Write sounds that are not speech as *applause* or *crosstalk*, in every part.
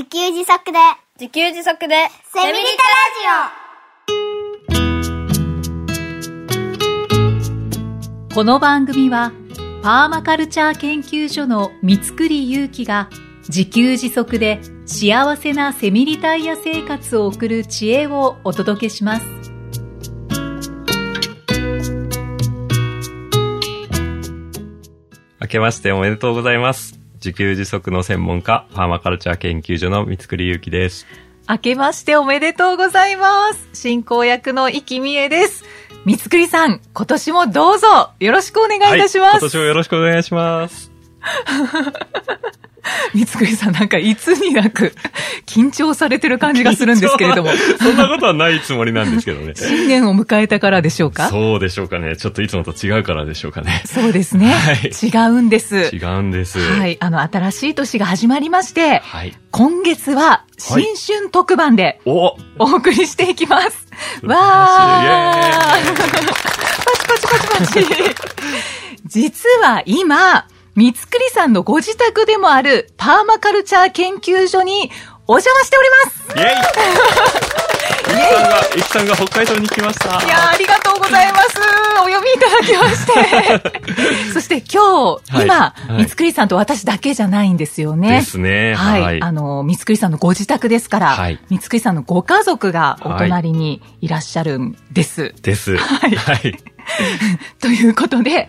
自給自足で、自給自足で、セミリタこの番組は、パーマカルチャー研究所の三つくりゆうきが、自給自足で幸せなセミリタイヤ生活を送る知恵をお届けします。明けましておめでとうございます。自給自足の専門家、パーマカルチャー研究所の三つくりゆうきです。明けましておめでとうございます。進行役の生きみえです。三つくりさん、今年もどうぞよろしくお願いいたしはい、ます。今年もよろしくお願いします。*laughs* 三つくりさんなんかいつになく緊張されてる感じがするんですけれども、そんなことはないつもりなんですけどね。*laughs* 新年を迎えたからでしょうか？そうでしょうかね。ちょっといつもと違うからでしょうかね。そうですね。はい違うんです。違うんです。はい。あの、新しい年が始まりまして、はい。今月は新春特番でおお送りしていきます。素晴らわーパチパチパチパチ。実は今、三つくりさんのご自宅でもあるパーマカルチャー研究所にお邪魔しております。イェイイキさんが、イキさんが北海道に来ました。いやーありがとうございます。お呼びいただきまして。*laughs* そして今日、はい今、はい三つくりさんと私だけじゃないんですよね。ですね。はい。はい。あの、三つくりさんのご自宅ですから、はい三つくりさんのご家族がお隣にいらっしゃるんです。です。はいはい。*laughs* ということで、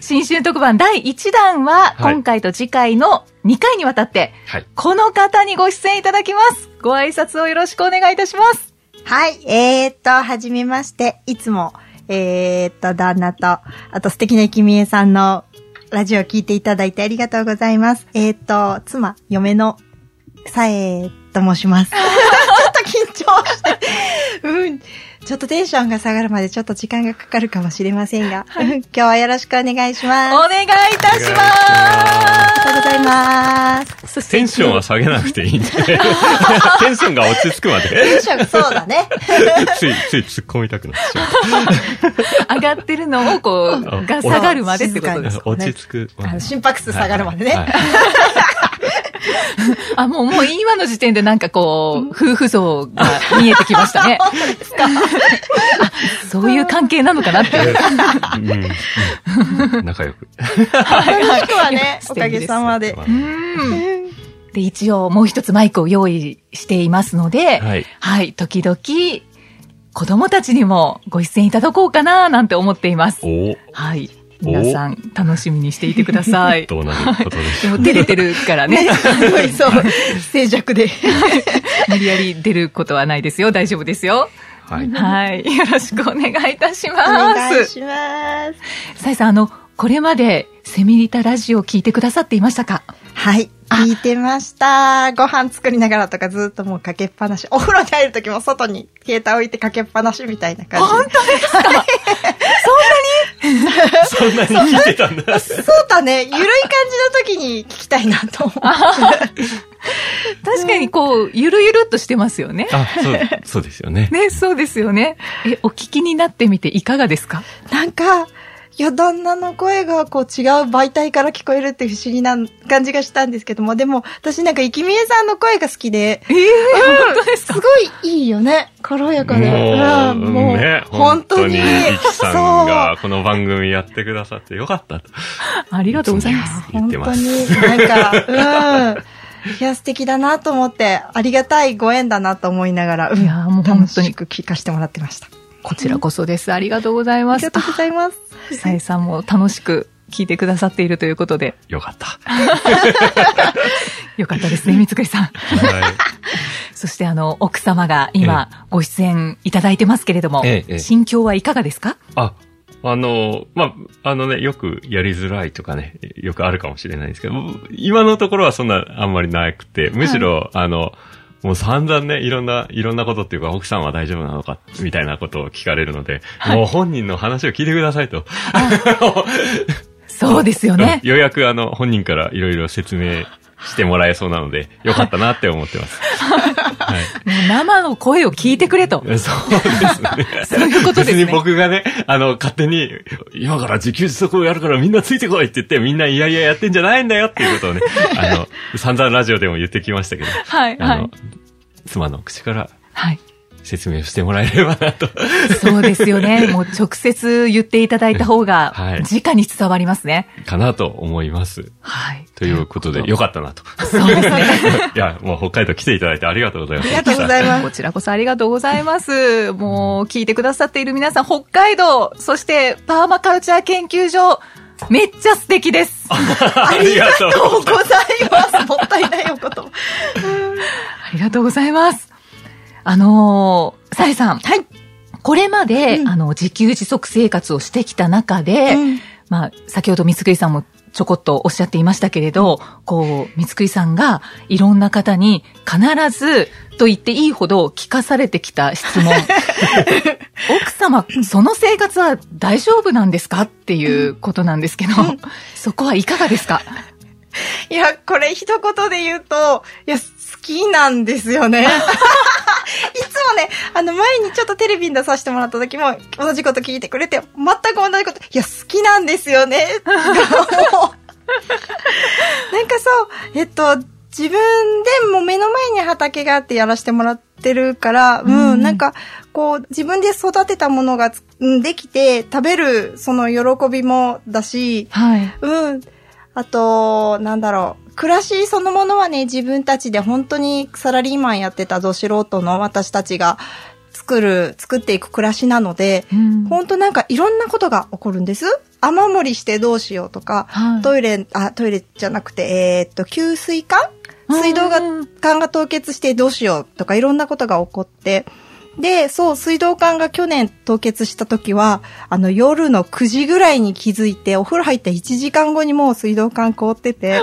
新春特番第1弾は、はい今回と次回の2回にわたって、はい。この方にご出演いただきます。ご挨拶をよろしくお願いいたします。はい、えー、っと、はじめまして、いつも、えー、っと、旦那と、あと素敵なきみえさんのラジオを聞いていただいてありがとうございます。えー、っと、妻、嫁の、さえと申します。*laughs* *laughs* ちょっと緊張して、うん。ちょっとテンションが下がるまでちょっと時間がかかるかもしれませんが、う *laughs* ん *laughs* 今日はよろしくお願いしおます。願いいたしまありがとうございます。テンションは下げなくていいんで。*laughs* テンションが落ち着くまテンで。ションがそうだね。つい、つい突っ込みたくなってしまう。上がってるのを、こう、あが下がるまでってことです。静かに落ち着く。あの心拍数下がるまでね。はい *laughs* あ、もう、もう今の時点でなんかこう、夫婦像が見えてきましたね。*laughs* *laughs* あそういう関係なのかなって。うんうん仲良く。楽しくはね、素おかげさまで。うん。で、一応もう一つマイクを用意していますので、はい。はい、時々、子供たちにもご出演いただこうかななんて思っています。おはい。皆さん、楽しみにしていてください。どうなることでしょう。でも、照れてるからね。*laughs* そう、静寂で。無理やり出ることはないですよ。大丈夫ですよ。はい。はい。よろしくお願いいたしおます。願いします。さいさん、あの、これまでセミリタラジオ聞いてくださっていましたか？はい。聞いてました。ご飯作りながらとかずっともうかけっぱなし。*laughs* お風呂に入るときも外に携帯置いてかけっぱなしみたいな感じで。本当ですか？*laughs* そんなに *laughs* 聞いてたんだ。*laughs* そうだね。ゆるい感じの時に聞きたいなと。確かにこう、ゆるゆるっとしてますよね。あ、そう、そうですよね。ね、そうですよね。え、お聞きになってみていかがですか？なんか、いや、旦那の声がこう違う媒体から聞こえるって不思議な感じがしたんですけども、でも私なんか生きみえさんの声が好きで、ええ本当ですか？すごいいいよね。軽やかで。もう、んもうね、本当に。イキさんがこの番組やってくださってよかったと。ありがとうございます。本当に、なんか、うん。いや、素敵だなと思って、ありがたいご縁だなと思いながら、うんいやもう本当に聞かせてもらってました。こちらこそです。ありがとうございますありが。とうございます。あさえさんも楽しく聞いてくださっているということで、よかった。*laughs* よかったですね、三つくりさん。はい。*laughs* そしてあの、奥様が今ご出演いただいてますけれども、ええええ心境はいかがですか？あ、あの、まあ、あのね、よくやりづらいとかね、よくあるかもしれないですけど、今のところはそんなあんまりなくて、むしろ、あの、もう散々ね、いろんな、いろんなことっていうか、奥さんは大丈夫なのか、みたいなことを聞かれるので、もう本人の話を聞いてくださいと。*laughs* そうですよね。*laughs* ようやくあの、本人からいろいろ説明してもらえそうなので、よかったなって思ってます。はい。もう生の声を聞いてくれと。そうですね。そういうことですね別に僕がね、あの、勝手に、今から自給自足をやるからみんなついてこいって言って、みんないやいややってんじゃないんだよっていうことをね、あの、散々ラジオでも言ってきましたけど、はい、はあのい。、妻の口からはい。説明してもらえればなと。そうですよね。*laughs* もう直接言っていただいた方がはい、直に伝わりますね。かなと思います。はい。ということで、よかったなと。そうですね。*laughs* いや、もう北海道来ていただいてありがとうございます。ありがとうございます。こちらこそありがとうございます。もう、聞いてくださっている皆さん、北海道、そして、パーマカルチャー研究所、めっちゃ素敵です。*laughs* ありがとうございます。もったいないお言葉。ありがとうございます。あのー、さえさん。はい。これまで、うんあの、自給自足生活をしてきた中で、うんまあ、先ほど三つさんもちょこっとおっしゃっていましたけれど、こう、三つさんがいろんな方に必ずと言っていいほど聞かされてきた質問。*laughs* 奥様、その生活は大丈夫なんですかっていうことなんですけど、そこはいかがですか？いや、これ一言で言うと、いや、好きなんですよね。いつもね、あの前にちょっとテレビに出させてもらった時も同じこと聞いてくれて、全く同じこと、いや、好きなんですよね。*laughs* なんかそう、えっと、自分でも目の前に畑があってやらせてもらってるから、うん、うんなんか、こう、自分で育てたものができて、食べる、その喜びもだし、はい。うん。あと、なんだろう。暮らしそのものはね、自分たちで本当にサラリーマンやってたど素人の私たちが作る、作っていく暮らしなので、うん。本当なんかいろんなことが起こるんです。雨漏りしてどうしようとか、はい。トイレ、あ、トイレじゃなくて、えーっと、給水管？うん。水道が、管が凍結してどうしようとかいろんなことが起こって、で、そう、水道管が去年凍結した時は、あの、夜の9時ぐらいに気づいて、お風呂入った1時間後にもう水道管凍ってて、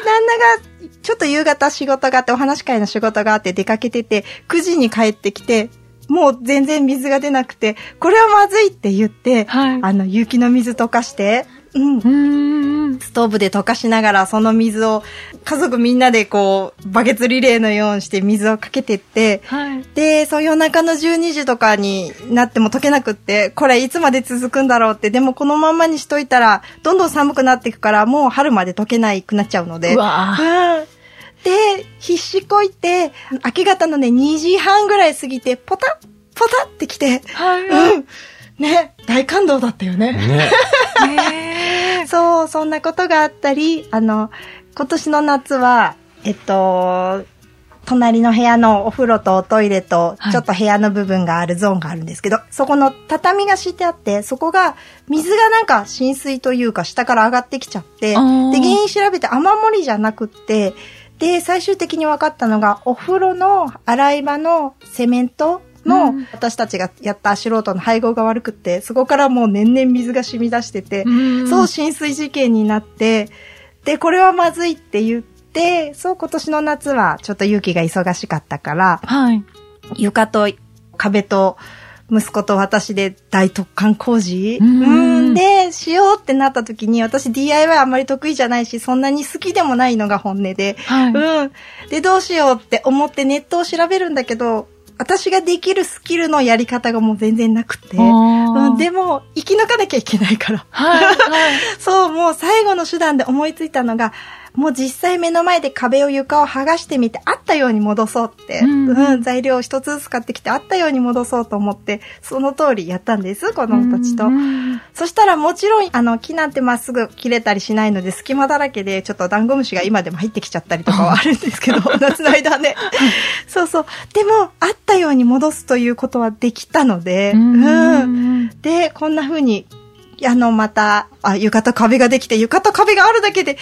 旦那が、ちょっと夕方仕事があって、お話し会の仕事があって出かけてて、9時に帰ってきて、もう全然水が出なくて、これはまずいって言って、はい。あの、雪の水溶かして、うんう、ーん。ストーブで溶かしながら、その水を、家族みんなでこう、バケツリレーのようにして水をかけてって、はい。で、そう夜中の12時とかになっても溶けなくって、これいつまで続くんだろうって、でもこのまんまにしといたら、どんどん寒くなっていくから、もう春まで溶けないくなっちゃうので。うわうん。で、必死こいて、明け方のね、2時半ぐらい過ぎて、ポタッ、ポタッって来て、はい。うん。ね、大感動だったよね。ね。*laughs* そう、そんなことがあったり、あの、今年の夏は、えっと、隣の部屋のお風呂とおトイレとは、いちょっと部屋の部分があるゾーンがあるんですけど、そこの畳が敷いてあって、そこが、水がなんか浸水というか下から上がってきちゃって、で、原因調べて雨漏りじゃなくって、で、最終的に分かったのが、お風呂の洗い場のセメントの、うん私たちがやった素人の配合が悪くって、そこからもう年々水が染み出してて、うんそう浸水事件になって、で、これはまずいって言って、そう今年の夏はちょっと勇気が忙しかったから、はい。床と壁と息子と私で大特貫工事？うんうんで、しようってなった時に、私 DIY あんまり得意じゃないし、そんなに好きでもないのが本音で、はい。うん。で、どうしようって思ってネットを調べるんだけど、私ができるスキルのやり方がもう全然なくて、うん、でも、生き抜かなきゃいけないから。はい。はい。*laughs* そう、もう最後の手段で思いついたのが、もう実際目の前で壁を床を剥がしてみて、あったように戻そうって、ううんん、材料を一つずつ買ってきて、あったように戻そうと思って、その通りやったんです、子供たちと。うんそしたらもちろん、あの、木なんてまっすぐ切れたりしないので、隙間だらけで、ちょっとダンゴムシが今でも入ってきちゃったりとかはあるんですけど、*laughs* 夏の間ね。そうそう。でも、あったように戻すということはできたので、ううんん。で、こんな風に、あの、また、あ、床と壁ができて、床と壁があるだけで、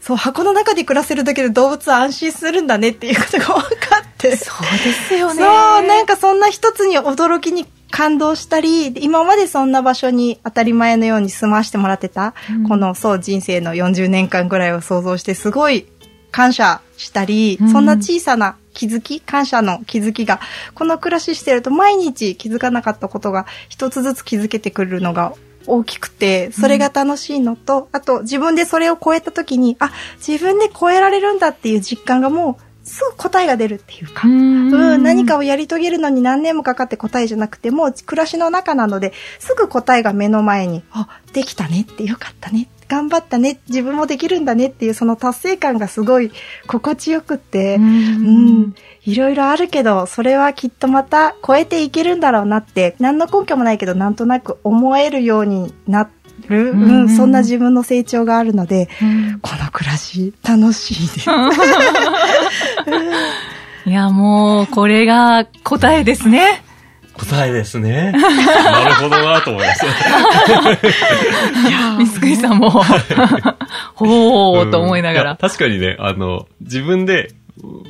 そう、箱の中で暮らせるだけで動物は安心するんだねっていうことが分かって。そうですよね。そう、なんかそんな一つに驚きに感動したり、今までそんな場所に当たり前のように住まわしてもらってた、うんこのそう人生の40年間ぐらいを想像してすごい感謝したり、うんそんな小さな気づき、感謝の気づきが、この暮らししてると毎日気づかなかったことが一つずつ気づけてくるのが大きくて、それが楽しいのと、あと自分でそれを超えた時に、あ、自分で超えられるんだっていう実感がもうすぐ答えが出るっていうか、ううん、何かをやり遂げるのに何年もかかって答えじゃなくても、暮らしの中なので、すぐ答えが目の前に、あ、できたねってよかったね。頑張ったね。自分もできるんだねっていうその達成感がすごい心地よくって、ううんん、いろいろあるけど、それはきっとまた超えていけるんだろうなって、何の根拠もないけど、なんとなく思えるようになる、うんうん、そんな自分の成長があるので、うんこの暮らし楽しいです。*laughs* いや、もう、これが答えですね。答えですね。なるほどなと思いました。三つくりさんも、*laughs* ほーと思いながうんやら。確かにね、あの、自分で、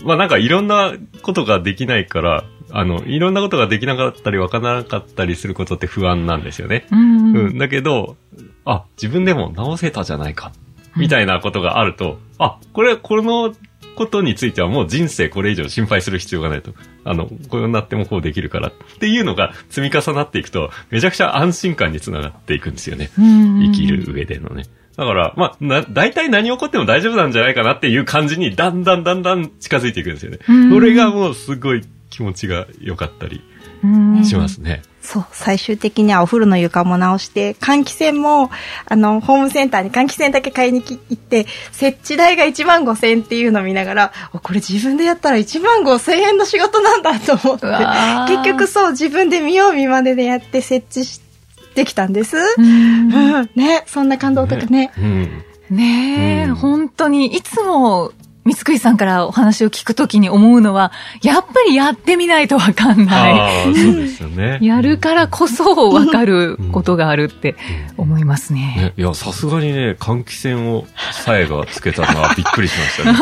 まあなんかいろんなことができないから、あの、いろんなことができなかったりわからなかったりすることって不安なんですよね。うんう。ん。だけど、あ、自分でも直せたじゃないか。みたいなことがあると、あ、これ、このことについてはもう人生これ以上心配する必要がないと。あの、こうなってもこうできるからっていうのが積み重なっていくと、めちゃくちゃ安心感につながっていくんですよね。うん生きる上でのね。だから、まあ、な、大体何起こっても大丈夫なんじゃないかなっていう感じに、だんだんだんだん近づいていくんですよね。うんそれがもうすごい気持ちが良かったりうんしますね。そう、最終的にはお風呂の床も直して、換気扇も、あの、ホームセンターに換気扇だけ買いに行って、設置代が1万5千円っていうのを見ながら、おこれ自分でやったら1万5千円の仕事なんだと思って結局そう、自分で見よう見まねでやって設置してきたんです。うんうん、*laughs* ね、そんな感動とかね。うん。ねえ、うん本当に、いつも、三つくりさんからお話を聞くときに思うのは、やっぱりやってみないとわかんない。*laughs* そうですよね。やるからこそわかることがあるって思いますね。ね、いや、さすがにね、換気扇をさえがつけたのはびっくりしましたね。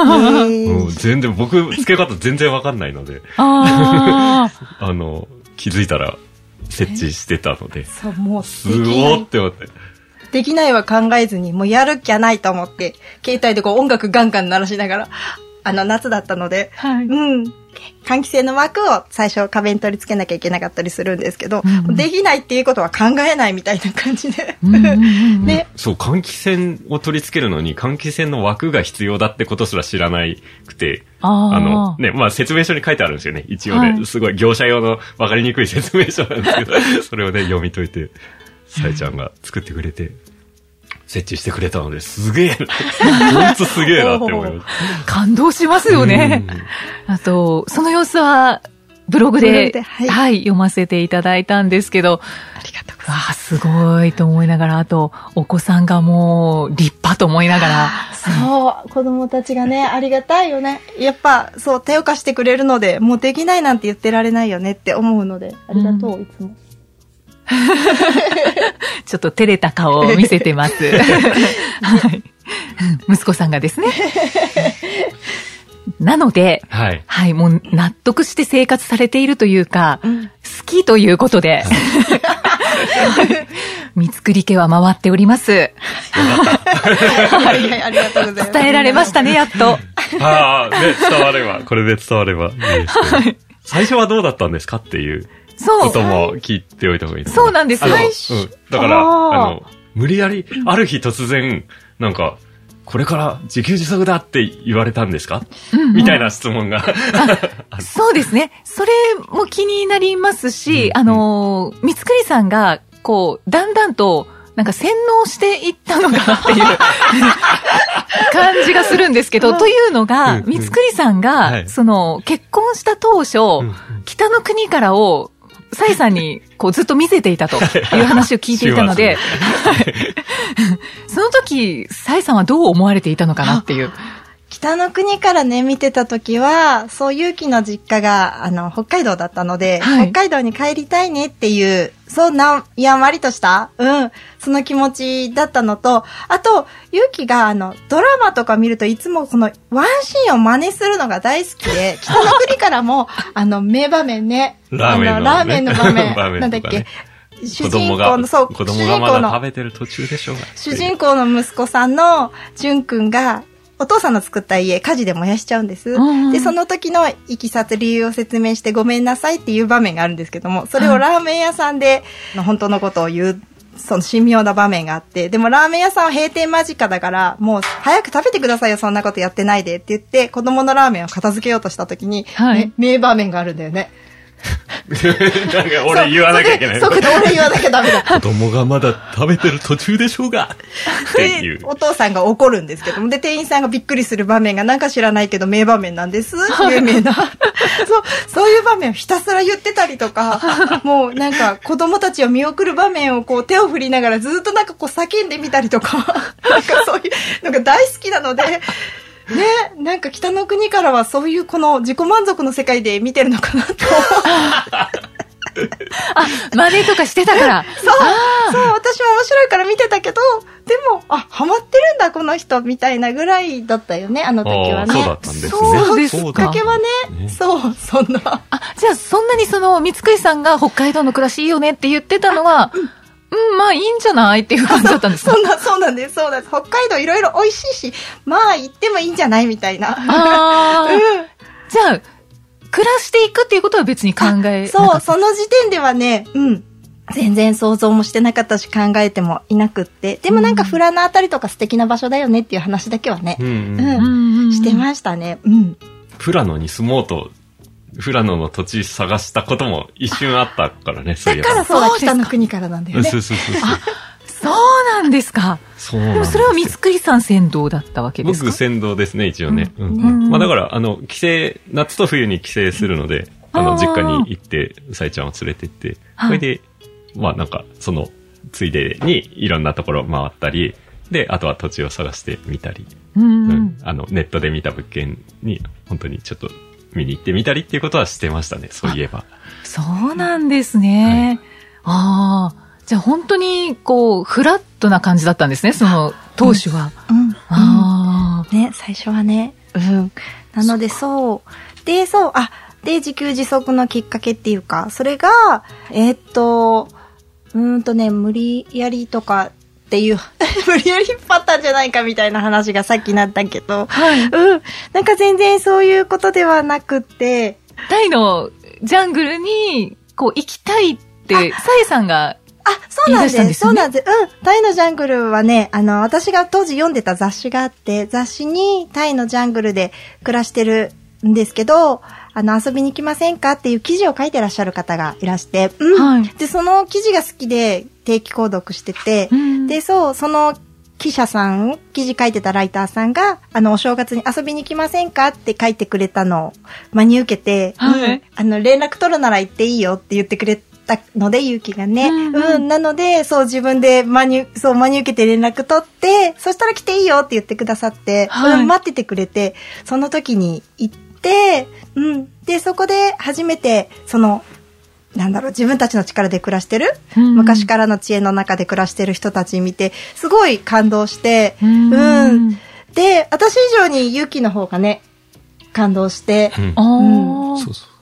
*laughs* えうん、全然、僕、つけ方全然わかんないので、ああ、あの、気づいたら設置してたので、そう、もうすごないーって思って。できないは考えずに、もうやるっきゃないと思って、携帯でこう音楽ガンガン鳴らしながら、あの夏だったので、はい。うん。換気扇の枠を最初壁に取り付けなきゃいけなかったりするんですけど、うんうん。できないっていうことは考えないみたいな感じで。そう、換気扇を取り付けるのに、換気扇の枠が必要だってことすら知らないくて、あの、ね、まあ説明書に書いてあるんですよね。一応ね、はい。すごい業者用の分かりにくい説明書なんですけど、それをね、読み解いて、さえちゃんが作ってくれて、設置してくれたので、すげえな。*laughs* ほんとすげえなって思いまし *laughs* 感動しますよた。ね。あと、その様子は、ブログで、グではいはい、読ませていただいたんですけど、ありがとうございわあ、すごいと思いながら、あと、お子さんがもう、立派と思いながら、ます。そう、子供たちがね、ありがたいよね。やっぱ、そう、手を貸してくれるので、もうできないなんて言ってられないよねって思うので、ありがとう、いつも。*laughs* ちょっと照れた顔を見せてます。*laughs* はい。息子さんがですね。*laughs* なので、はい。はい、もう納得して生活されているというか、うん好きということで、三つくり家は回っております。はいはい、ありがとうございます。伝えられましたね、やっと。ああ、ね、伝われば、これで伝わればいいですね。最初はどうだったんですかっていう。ことも聞いておいた方がいいですねそうなんですあの最うん。だから、あの、無理やり、ある日突然、なんか、これから自給自足だって言われたんですか？みたいな質問が。そうですね。それも気になりますし、うんあのー、三つくりさんが、こう、だんだんと、なんか洗脳していったのかなっていう *laughs* 感じがするんですけど、というのうんがう、ん。三つくりさんが、はい。その、結婚した当初、ん。北の国からを、サイさんに、こう、ずっと見せていたとい。う話を聞いていたので、その時、サイさんはどう思われていたのかなっていう。北の国からね、見てた時は、そう、勇気の実家が、あの、北海道だったので、はい。北海道に帰りたいねっていう、そんな、やんわりとした、うん、その気持ちだったのと、あと、勇気が、あの、ドラマとか見るといつもこの、ワンシーンを真似するのが大好きで、*laughs* 北の国からも、あの、名場面ね、ラーメンのね。あラーメンの場面、場面なんだっけ？主人公が、の、そう、子供主がの。食べてる途中でしょうが。主人公の息子さんの淳くんが、お父さんの作った家、火事で燃やしちゃうんです。うんで、その時のいきさつ理由を説明してごめんなさいっていう場面があるんですけども、それをラーメン屋さんで、本当のことを言っその神妙な場面があって、でもラーメン屋さんは閉店間近だから、もう早く食べてくださいよ、そんなことやってないでって言って、子供のラーメンを片付けようとした時に、はいね名場面があるんだよね。*laughs* なんか俺言わなきゃいけない。そう、俺言わなきゃダメだ。子供がまだ食べてる途中でしょうがっていう、。お父さんが怒るんですけども、で、店員さんがびっくりする場面がなんか知らないけど名場面なんです。有名な。そう、そういう場面をひたすら言ってたりとか、もうなんか子供たちを見送る場面をこう手を振りながらずっとなんかこう叫んでみたりとか、なんかそういうのが大好きなので、ね、なんか北の国からはそういうこの自己満足の世界で見てるのかなと。*laughs* あ、真似とかしてたから。*laughs* そう、そう、私も面白いから見てたけど、でも、あ、ハマってるんだ、この人、みたいなぐらいだったよね、あの時はね。そうだったんですねそうですかきっかけはね、ねそう、そんな。あ、じゃあそんなにその、三つくりさんが北海道の暮らしいいよねって言ってたのは、うん、まあいいんじゃないっていう感じだったんですかそんな、*laughs* そうなんです、そうなんです。北海道いろいろ美味しいし、まあ行ってもいいんじゃないみたいな。ああ、うん。じゃあ、暮らしていくっていうことは別に考えなかったそう、その時点ではね、うん。全然想像もしてなかったし考えてもいなくって。でもなんか富良野あたりとか素敵な場所だよねっていう話だけはねう、んううん。うんん、してましたね。うん。富良野に住もうと、富良野の土地探したことも一瞬あったからね、そういえば。だからそうだ、そうですか北の国からなんだよねうんそ。うそうそうそう。そうなんですか。そうなんですでもそれは三つくりさん先導だったわけですか？僕、先導ですね、一応ね。うんうんまあだから、あの、帰省、夏と冬に帰省するので、あの、あー実家に行って、さえちゃんを連れてって、はいそれで、まあなんか、その、ついでにいろんなところ回ったり、で、あとは土地を探してみたり、うんううんん。あの、ネットで見た物件に、本当にちょっと見に行ってみたりっていうことはしてましたね、そういえば。そうなんですね。ああ。じゃあ本当に、こう、フラットな感じだったんですね、その、当初は。うん。ああ。ね、最初はね。うん。なので、そう。で、そう、あ、で、自給自足のきっかけっていうか、それが、えーっと、うーんとね、無理やりとかっていう、*laughs* 無理やり引っ張ったんじゃないかみたいな話がさっきなったけど、はい。うん。なんか全然そういうことではなくって、タイのジャングルに、こう、行きたいって、サイさんが、あ、そうなんです。ですよねそうなんです。うん。タイのジャングルはね、あの、私が当時読んでた雑誌があって、雑誌にタイのジャングルで暮らしてるんですけど、あの、遊びに来ませんかっていう記事を書いてらっしゃる方がいらして、うん。はい。で、その記事が好きで定期購読してて、うん。で、そう、その記者さん、記事書いてたライターさんが、あの、お正月に遊びに来ませんかって書いてくれたのを真に受けて、はい。うん。あの、連絡取るなら行っていいよって言ってくれたので、勇気がね。うんうん、うん。なので、そう、自分で真に、そう、真に受けて連絡取って、そしたら来ていいよって言ってくださって、はい。うん。待っててくれて、その時に行って、うん。で、そこで初めて、その、なんだろう、自分たちの力で暮らしてる、うん昔からの知恵の中で暮らしてる人たち見て、すごい感動して、うんうんで、私以上に勇気の方がね、感動して、うんああ、そうそう。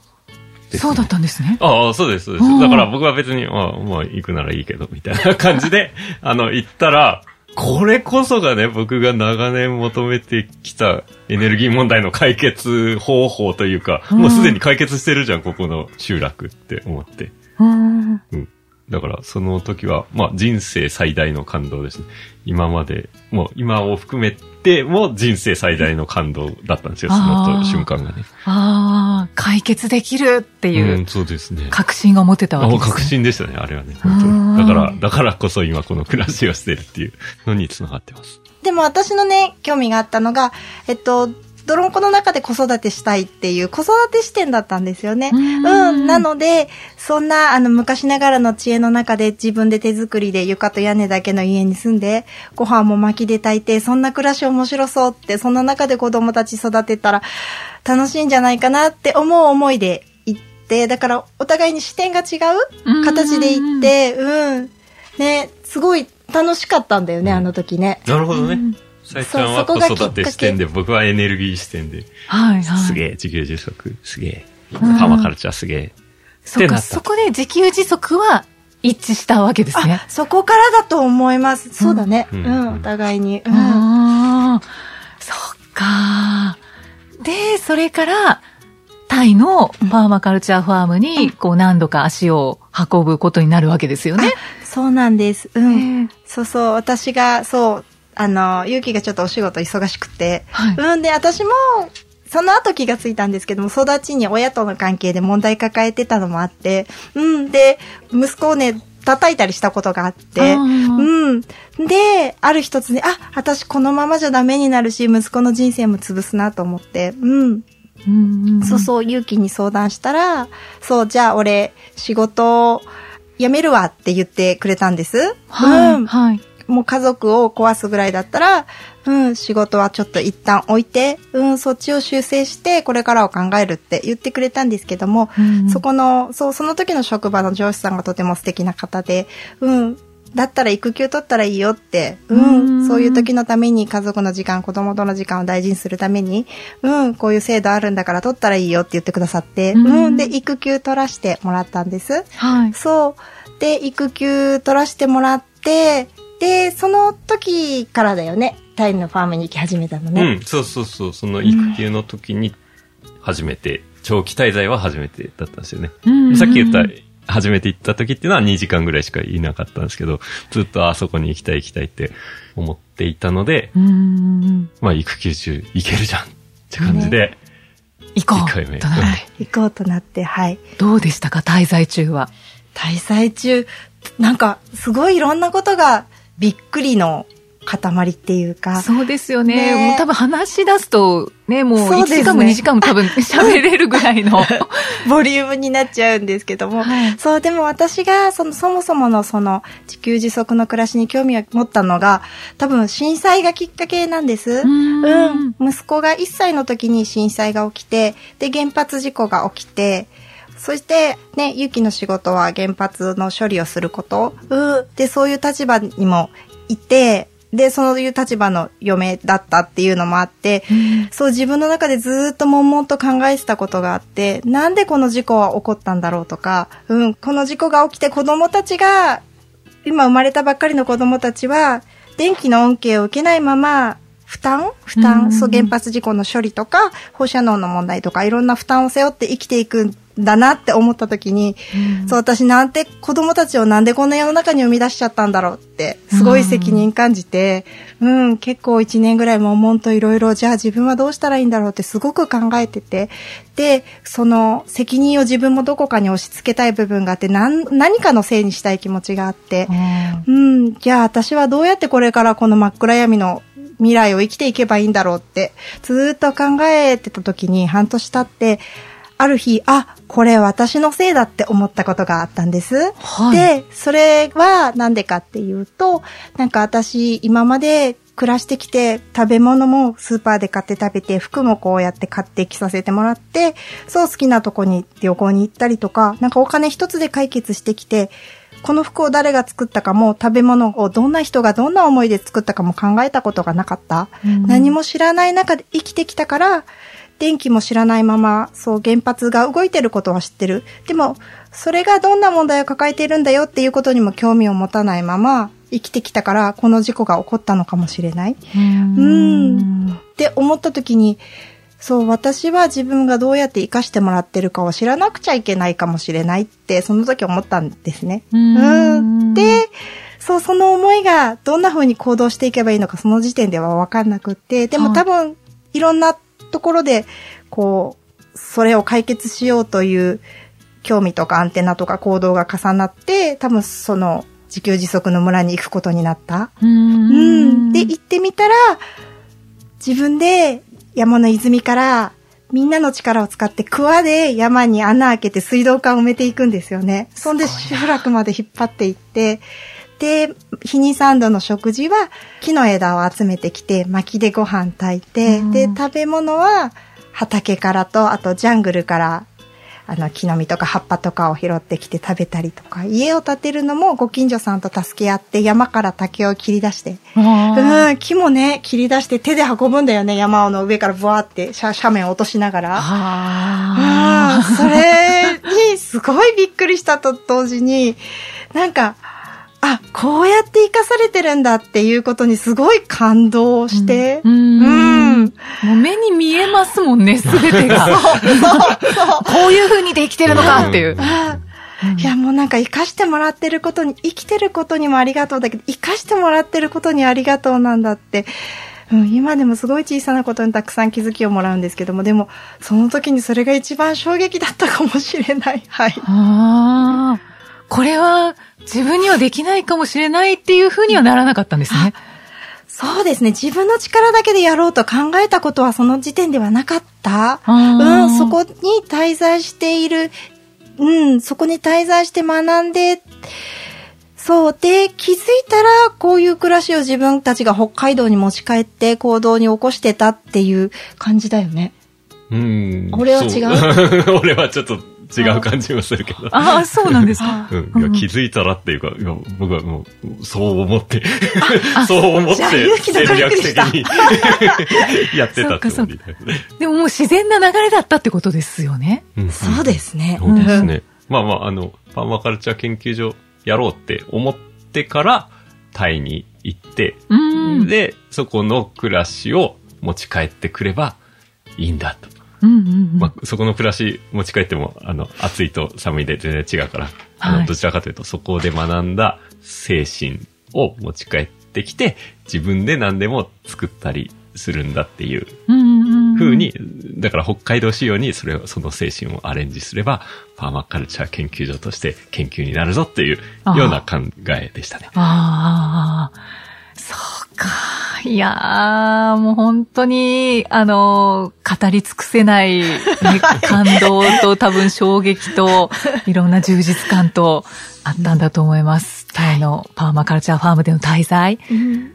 そうだったんですね。ああ、そうです、そうですうん。だから僕は別に、まあ、まあ、行くならいいけど、みたいな感じで、あの、行ったら、これこそがね、僕が長年求めてきたエネルギー問題の解決方法というか、うんもうすでに解決してるじゃん、ここの集落って思って。うん。うん。だから、その時は、まあ、人生最大の感動ですね。今まで、もう、今を含めても人生最大の感動だったんですよ、その瞬間がね。ああ、解決できるっていううんそうですね。確信が持てたわあもうけです、ね。確信でしたね、あれはね。本当。だから、だからこそ今この暮らしをしてるっていうのに繋がってます。でも私のね、興味があったのが、えっと、ドロンコの中で子育てしたいっていう子育て視点だったんですよね。ううんん。なので、そんな、あの、昔ながらの知恵の中で自分で手作りで床と屋根だけの家に住んで、ご飯も薪で炊いて、そんな暮らし面白そうって、そんな中で子供たち育てたら楽しいんじゃないかなって思う思いで行って、だからお互いに視点が違う形で行って、うん。ね、すごい楽しかったんだよね、あの時ね。なるほどね。さえちゃんは子そうそこがきっかけ育て視点で、僕はエネルギー視点で、はいはい。すげえ、自給自足、すげえ、パうんーマカルチャーすげえ。そっか、そこで自給自足は一致したわけですねあ。そこからだと思います。そうだね。う、うんんお互いに。うん。ああ、そっか。で、それから、タイのパーマカルチャーファームに、こう何度か足を運ぶことになるわけですよね。そうなんです。うん。そうそう、私が、そう、あの、ゆうきがちょっとお仕事忙しくて、はいうん、で、私も、その後気がついたんですけども、育ちに親との関係で問題抱えてたのもあって、うん、で、息子をね、叩いたりしたことがあって、うん。で、ある一つね、あ、私このままじゃダメになるし、息子の人生も潰すなと思って、うん。うんうんそうそう、勇気に相談したら、そう、じゃあ俺、仕事辞めるわって言ってくれたんです。はい、うん。はい。もう家族を壊すぐらいだったら、うん、仕事はちょっと一旦置いて、うん、そっちを修正して、これからを考えるって言ってくれたんですけども、うんそこの、そう、その時の職場の上司さんがとても素敵な方で、うん、だったら育休取ったらいいよって、うん、うんそういう時のために家族の時間、子供との時間を大事にするために、うん、こういう制度あるんだから取ったらいいよって言ってくださって、うんうん、で、育休取らしてもらったんです。はい。そう。で、育休取らせてもらって、で、その時からだよね。タイのファームに行き始めたのうね。ん、そうそうそう。その育休の時に初めて、長期滞在は初めてだったんですよね。うんさっき言った、初めて行った時っていうのは2時間ぐらいしかいなかったんですけど、ずっとあそこに行きたい行きたいって思っていたので、うん。まあ育休中行けるじゃんって感じで、行こう。一回目となって行こうとなって、はい。どうでしたか、滞在中は？滞在中、なんか、すごいいろんなことがびっくりの塊っていうか、そうですよね。ねもう多分話し出すと、ね、もう1そうですね時間も2時間も多分 *laughs* 喋れるぐらいの。*laughs* ボリュームになっちゃうんですけども、はいそう、でも私が、その、そもそものその、自給自足の暮らしに興味を持ったのが、多分震災がきっかけなんです。うんうん。息子が1歳の時に震災が起きて、で、原発事故が起きて、そして、ね、ゆきの仕事は原発の処理をすること。うん。で、そういう立場にもいて、で、そういう立場の嫁だったっていうのもあって、そう自分の中でずーっと悶々と考えてたことがあって、なんでこの事故は起こったんだろうとか、うん、この事故が起きて子供たちが、今生まれたばっかりの子供たちは、電気の恩恵を受けないまま、負担？負担、うん。そう原発事故の処理とか、放射能の問題とか、いろんな負担を背負って生きていくんだなって思った時に、そう、私なんて子供たちをなんでこんな世の中に生み出しちゃったんだろうって、すごい責任感じて、うん、結構一年ぐらい悶々といろいろ、じゃあ自分はどうしたらいいんだろうってすごく考えてて、で、その責任を自分もどこかに押し付けたい部分があって、なん何かのせいにしたい気持ちがあって、うん、じゃあ私はどうやってこれからこの真っ暗闇の未来を生きていけばいいんだろうって、ずーっと考えてた時に半年経って、ある日、あ、これ私のせいだって思ったことがあったんです。はいで、それはなんでかっていうと、なんか私今まで暮らしてきて食べ物もスーパーで買って食べて服もこうやって買って着させてもらって、そう好きなとこに旅行に行ったりとか、なんかお金一つで解決してきて、この服を誰が作ったかも食べ物をどんな人がどんな思いで作ったかも考えたことがなかった。うん何も知らない中で生きてきたから、電気も知らないまま、そう原発が動いてることは知ってる。でも、それがどんな問題を抱えているんだよっていうことにも興味を持たないまま、生きてきたから、この事故が起こったのかもしれない。うんって思った時に、そう、私は自分がどうやって生かしてもらってるかを知らなくちゃいけないかもしれないって、その時思ったんですね。うんうんで、そう、その思いがどんな風に行動していけばいいのか、その時点では分かんなくって、でもはい多分、いろんなところで、こう、それを解決しようという興味とかアンテナとか行動が重なって、多分その自給自足の村に行くことになった。ううんん。で、行ってみたら、自分で山の泉からみんなの力を使って桑で山に穴開けて水道管を埋めていくんですよね。そんで集落まで引っ張っていって、で、日に三度の食事は木の枝を集めてきて薪でご飯炊いて、うんで、食べ物は畑からと、あとジャングルからあの、木の実とか葉っぱとかを拾ってきて食べたりとか、家を建てるのもご近所さんと助け合って山から竹を切り出して、あうん、木もね、切り出して手で運ぶんだよね、山の上からブワーって斜斜面を落としながら。あ、それにすごいびっくりしたと同時に、なんか、あ、こうやって生かされてるんだっていうことにすごい感動して、うんうんもう目に見えますもんね、すべてが。*laughs* こういう風にできてるのかっていう。いや、もうなんか生かしてもらってることに、生きてることにもありがとうだけど、生かしてもらってることにありがとうなんだって、うん、今でもすごい小さなことにたくさん気づきをもらうんですけども、でも、その時にそれが一番衝撃だったかもしれない。はい。ああ。これは自分にはできないかもしれないっていうふうにはならなかったんですね。そうですね。自分の力だけでやろうと考えたことはその時点ではなかった。うん、そこに滞在している、うん、そこに滞在して学んで、そう。で、気づいたら、こういう暮らしを自分たちが北海道に持ち帰って行動に起こしてたっていう感じだよね。うん。俺は違う *laughs* 俺はちょっと違う感じもするけど。ああ、そうなんですか。うん、いや気づいたらっていうか、いや僕はもう、そう思って、*laughs* そう思って戦略的に *laughs* やってたってことだよね。でももう自然な流れだったってことですよね。うんそうですね。そうですね。まあまあ、あの、パーマカルチャー研究所やろうって思ってから、タイに行って、うん。で、そこの暮らしを持ち帰ってくればいいんだと。うんうんうんまあ、そこの暮らし持ち帰っても、あの、暑いと寒いで全然違うから、あの、はいどちらかというと、そこで学んだ精神を持ち帰ってきて、自分で何でも作ったりするんだっていううんうに、だから北海道仕様にそれを、その精神をアレンジすれば、パーマカルチャー研究所として研究になるぞっていうような考えでしたね。ああ、そうか。いやー、もう本当に、あの、語り尽くせない、ね、*laughs* 感動と多分衝撃と、いろんな充実感とあったんだと思います。タイのパーマカルチャーファームでの滞在。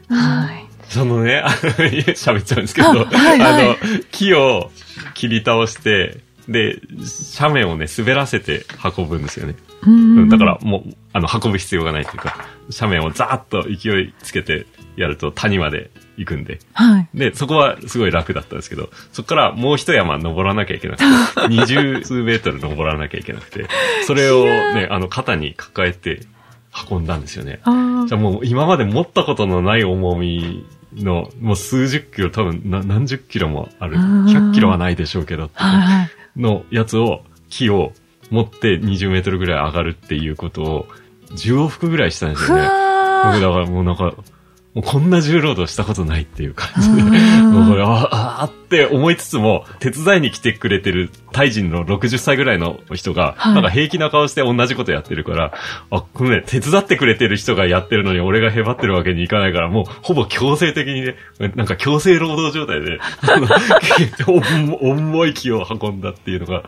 はい。そのね、*laughs* 喋っちゃうんですけど、あはいはいあの、木を切り倒して、で、斜面をね、滑らせて運ぶんですよね。うんだからもう、あの、運ぶ必要がないというか、斜面をザーッと勢いつけてやると谷まで行くんで。はい。で、そこはすごい楽だったんですけど、そこからもう一山登らなきゃいけなくて、二十数メートル登らなきゃいけなくて、それをね、あの、肩に抱えて運んだんですよね。じゃあもう今まで持ったことのない重みの、もう数十キロ、多分な何十キロもある。うん100キロはないでしょうけど、はい。のやつを、木を持って20メートルぐらい上がるっていうことを、10往復ぐらいしたんですふよね。わ僕だからもうなんか、もうこんな重労働したことないっていう感じで、うん。*laughs* もうこれ、ああーって思いつつも、手伝いに来てくれてるタイ人の60歳ぐらいの人が、はいなんか平気な顔して同じことやってるから、あ、このね、手伝ってくれてる人がやってるのに俺がへばってるわけにいかないから、もうほぼ強制的にね、なんか強制労働状態で、重 *laughs* 重い木を運んだっていうのが、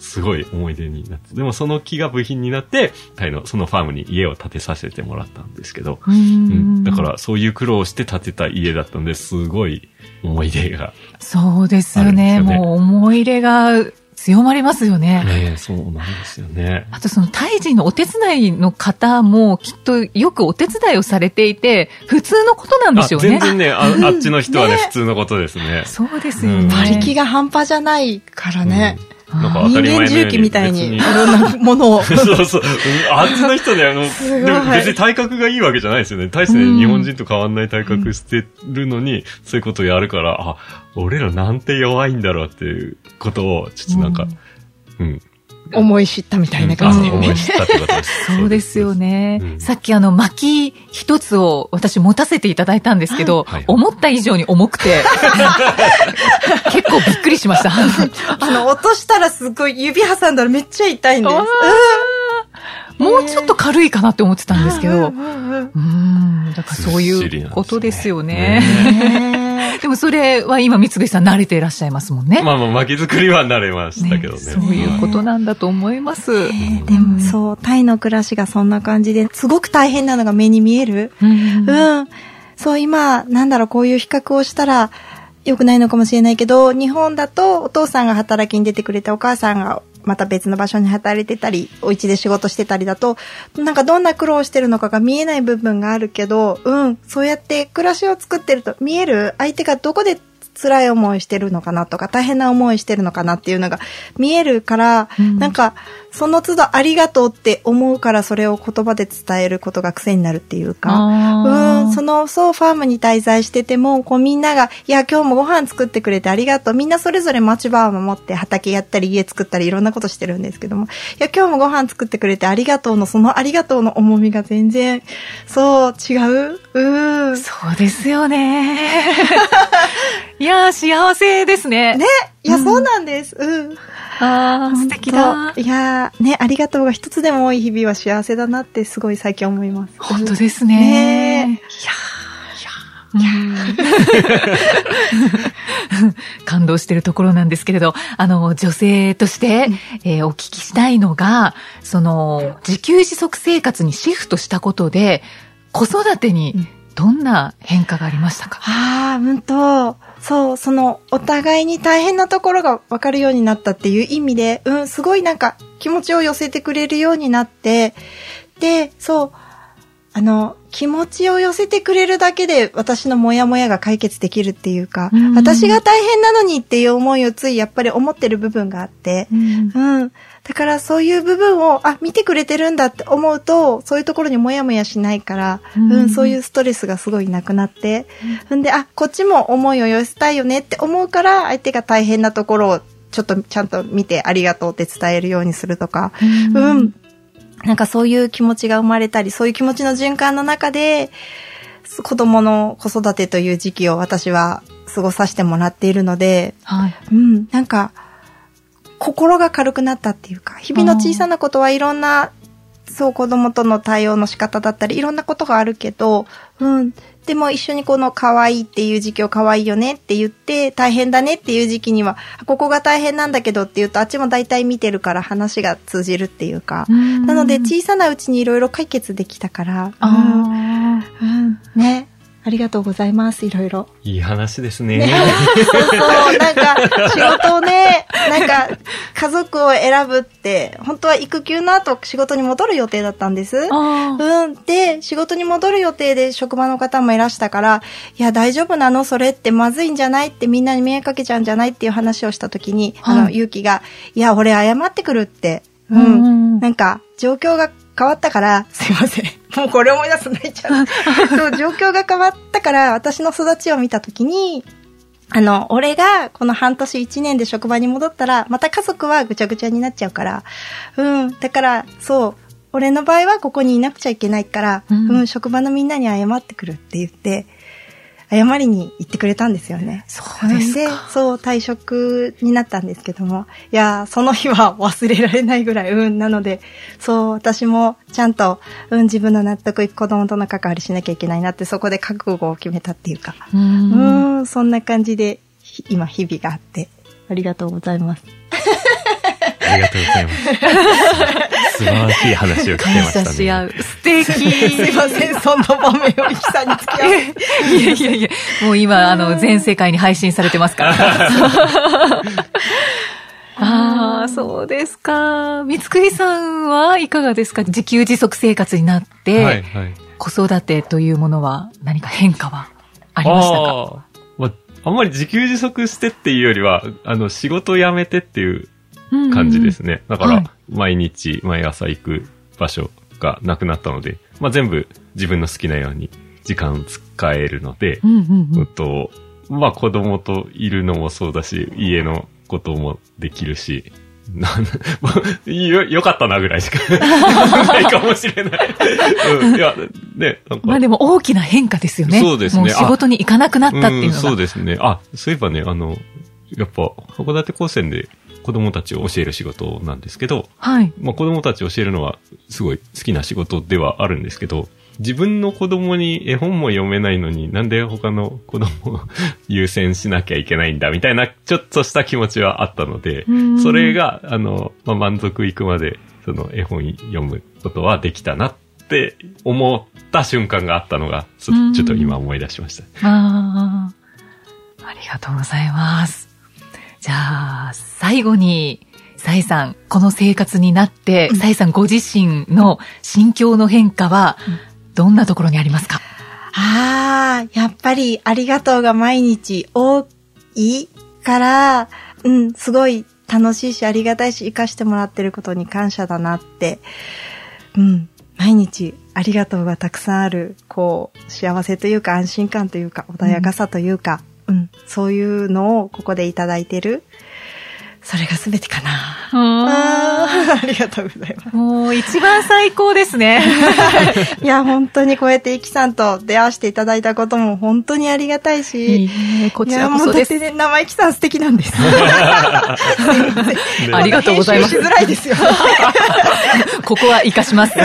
すごい思い出になって。でもその木が部品になって、タイのそのファームに家を建てさせてもらったんですけど、ううんんだからそういう苦労をして建てた家だったんで、すごい思い出が。そうですねもう思い入れが強まりますよね。ねえそうなんですよね。あとそのタイ人のお手伝いの方もきっとよくお手伝いをされていて、普通のことなんであしょうね。全然ねあ、あっちの人はね、ね普通のことですね。そうですよね。うん馬力が半端じゃないからね。うんなんか当人たり前のように間重機みたいにい別ろんなものを。*laughs* そうそう。うんあっちの人ね、あの、*laughs* でも別に体格がいいわけじゃないですよね。大して日本人と変わんない体格してるのに、そういうことをやるから、あ、俺らなんて弱いんだろうっていうことを、ちょっとなんか、うん。思い知ったみたいな感じで思い。知ったってことです。*laughs* そうですよね。うんさっきあの薪一つを私持たせていただいたんですけど、はいはい思った以上に重くて、*laughs* 結構びっくりしました。*laughs* あの、落としたらすごい指挟んだらめっちゃ痛いんです。*laughs* もうちょっと軽いかなって思ってたんですけど、うんだからそういうことですよね。ね *laughs* でもそれは今、三口さん慣れていらっしゃいますもんね。*laughs* まあまあ、巻き作りは慣れましたけどね。そういうことなんだと思います。えーでもそう、タイの暮らしがそんな感じで、すごく大変なのが目に見える。うんうん。そう、今、なんだろう、こういう比較をしたら、良くないのかもしれないけど、日本だとお父さんが働きに出てくれて、お母さんがまた別の場所に働いてたり、お家で仕事してたりだと、なんかどんな苦労をしてるのかが見えない部分があるけど、うん、そうやって暮らしを作ってると見える相手がどこで辛い思いしてるのかなとか、大変な思いしてるのかなっていうのが見えるから、うん。なんか、その都度ありがとうって思うからそれを言葉で伝えることが癖になるっていうか、あうん、その、そう、ファームに滞在してても、こうみんなが、いや、今日もご飯作ってくれてありがとう。みんなそれぞれ町場を守って畑やったり家作ったりいろんなことしてるんですけども、いや、今日もご飯作ってくれてありがとうの、そのありがとうの重みが全然、そう、違う？うん。そうですよね。*laughs* いやー、幸せですね。ねいや、そうなんです。うん。あー、素敵だ。いやーね、ありがとうが一つでも多い日々は幸せだなってすごい最近思います。本当ですね。ねいやー *laughs* 感動してるところなんですけれど、あの、女性として、えーお聞きしたいのが、その、自給自足生活にシフトしたことで、子育てにどんな変化がありましたか、ああ、うんと、そう、その、お互いに大変なところが分かるようになったっていう意味で、うん、すごいなんか気持ちを寄せてくれるようになって、で、そう、あの、気持ちを寄せてくれるだけで私のモヤモヤが解決できるっていうか、うん私が大変なのにっていう思いをついやっぱり思ってる部分があって、うんうん。だからそういう部分を、あ、見てくれてるんだって思うと、そういうところにもやもやしないから、ううんん、そういうストレスがすごいなくなって、んで、あ、こっちも思いを寄せたいよねって思うから、相手が大変なところをちょっとちゃんと見てありがとうって伝えるようにするとか、うん。なんかそういう気持ちが生まれたり、そういう気持ちの循環の中で、子供の子育てという時期を私は過ごさせてもらっているので、はい。うん、なんか、心が軽くなったっていうか、日々の小さなことはいろんな、そう子供との対応の仕方だったり、いろんなことがあるけど、うん。でも一緒にこの可愛いっていう時期を可愛いよねって言って、大変だねっていう時期には、あここが大変なんだけどって言うと、あっちも大体見てるから話が通じるっていうか、なので小さなうちにいろいろ解決できたから、うん、ね。ありがとうございます、いろいろ。いい話ですね。そうそう、なんか、仕事をね、*laughs* なんか、家族を選ぶって、本当は育休の後仕事に戻る予定だったんです。うん。で、仕事に戻る予定で職場の方もいらしたから、いや、大丈夫なの？それってまずいんじゃない？ってみんなに迷惑かけちゃうんじゃない？っていう話をしたときに、あの、はいゆうきが、いや、俺謝ってくるって。ううんん。なんか、状況が変わったから、すいません。もうこれ思い出すと泣いちゃう。*laughs* そう、状況が変わったから、私の育ちを見たときに、あの、俺がこの半年一年で職場に戻ったら、また家族はぐちゃぐちゃになっちゃうから。うん。だから、そう。俺の場合はここにいなくちゃいけないから、ううんん、職場のみんなに謝ってくるって言って、謝りに行ってくれたんですよね。そうですかで、そう、退職になったんですけども、いやー、その日は忘れられないぐらい、うん、なので、そう、私もちゃんと、うん、自分の納得いく子供との関わりしなきゃいけないなって、そこで覚悟を決めたっていうか、ううんん、そんな感じで、ひ今、日々があって、ありがとうございます。*laughs* ありがとうございます。素晴らしい話を聞け感ましたね。素敵。すいません、そんな場面を悲惨に付き合わせて。いやいやいや、もう今、あの、全世界に配信されてますから。ああ、そうですか。三つくりさんはいかがですか？自給自足生活になって、はい、はい。子育てというものは何か変化はありましたか？あーまあ、あんまり自給自足してっていうよりは、あの、仕事辞めてっていう感じですね。だから、はい毎日、毎朝行く場所がなくなったので、まあ、全部自分の好きなように時間使えるので、うんと、まあ、子供といるのもそうだし、家のこともできるし、なん *laughs* よ、よかったなぐらいしか *laughs* ないかもしれない。うん、いや、ね。まあでも大きな変化ですよね。そうですねもう仕事に行かなくなったっていうのが。んそうですね。あ、そういえばね、あの、やっぱ、函館高専で子供たちを教える仕事なんですけど、はい。まあ子供たちを教えるのはすごい好きな仕事ではあるんですけど、自分の子供に絵本も読めないのになんで他の子供を優先しなきゃいけないんだみたいなちょっとした気持ちはあったのでうん、それが、あの、まあ、満足いくまでその絵本読むことはできたなって思った瞬間があったのが、ちょっと今思い出しました。ああ、ありがとうございます。じゃあ、最後に、サイさん、この生活になって、サイさんご自身の心境の変化は、どんなところにありますか？ああ、やっぱりありがとうが毎日多いから、うん、すごい楽しいしありがたいし生かしてもらってることに感謝だなって、うん、毎日ありがとうがたくさんある、こう、幸せというか安心感というか穏やかさというか、うん、そういうのをここでいただいてる。それが全てかな。あーありがとうございます。もう一番最高ですね。*laughs* いや、本当にこうやってイキさんと出会わせていただいたことも本当にありがたいし。いいえこちらそうです。だってね、生意気さん素敵なんです。*laughs* ありがとうございますしづらいですよ。*laughs* ここは活かします。生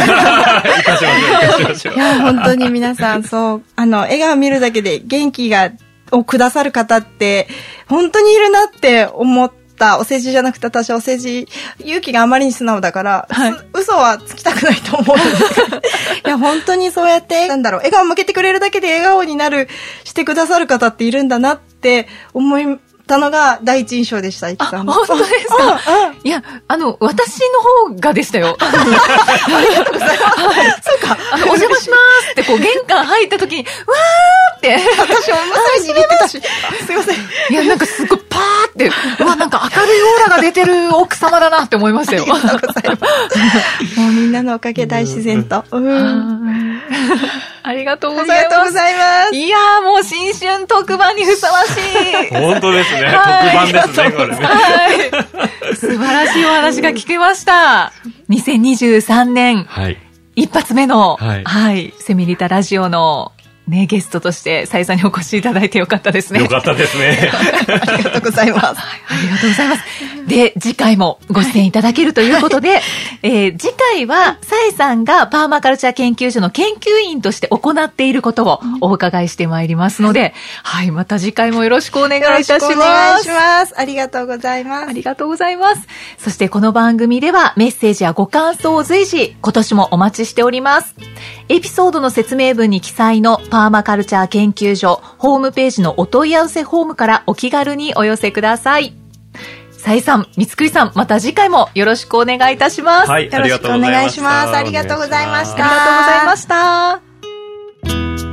かしましょう、生かしましょうい。や、本当に皆さん、そう、あの、笑顔見るだけで元気が、をくださる方って、本当にいるなって思った。お世辞じゃなくて私はお世辞、勇気があまりに素直だから、はいす嘘はつきたくないと思う *laughs* いや、本当にそうやって、*laughs* なんだろう、笑顔向けてくれるだけで笑顔になる、してくださる方っているんだなって思ったのが第一印象でした、イキあ、さんの。本当ですか？いや、あの、私の方がでしたよ。そうか。あの、お邪魔しますって、こう、玄関入った時に、わーって、私もまさに言ってたし。すいません。いや、なんかすごいパーって、うわ、なんか明るいオーラが出てる奥様だなって思いましたよ。ありがとうございます。もうみんなのおかげ大自然と。うん。ありがとうあございます。りがとうございます。新春特番にふさわしい。本当ですね。はい特番ですね、これね。はい。素晴らしいお話が聞けました。2023年はい。一発目の、はいはい、セミリタラジオのね、ゲストとして、さゆさんにお越しいただいてよかったですね。よかったですね。ありがとうございます。*laughs* ありがとうございます。で、次回もご出演いただけるということで、えー次回は、さえさんがパーマカルチャー研究所の研究員として行っていることをお伺いしてまいりますので、はい、また次回もよろしくお願いいたします。くお願いします。ありがとうございますあ。りがとうございます。そしてこの番組ではメッセージやご感想を随時今年もお待ちしております。エピソードの説明文に記載のパーマカルチャー研究所ホームページのお問い合わせフォームからお気軽にお寄せください。さえさん、三つくりさん、また次回もよろしくお願いいたします。はい、ありがよろしくおとうございました。願いします。ありがとうございましあた。りがとうございました。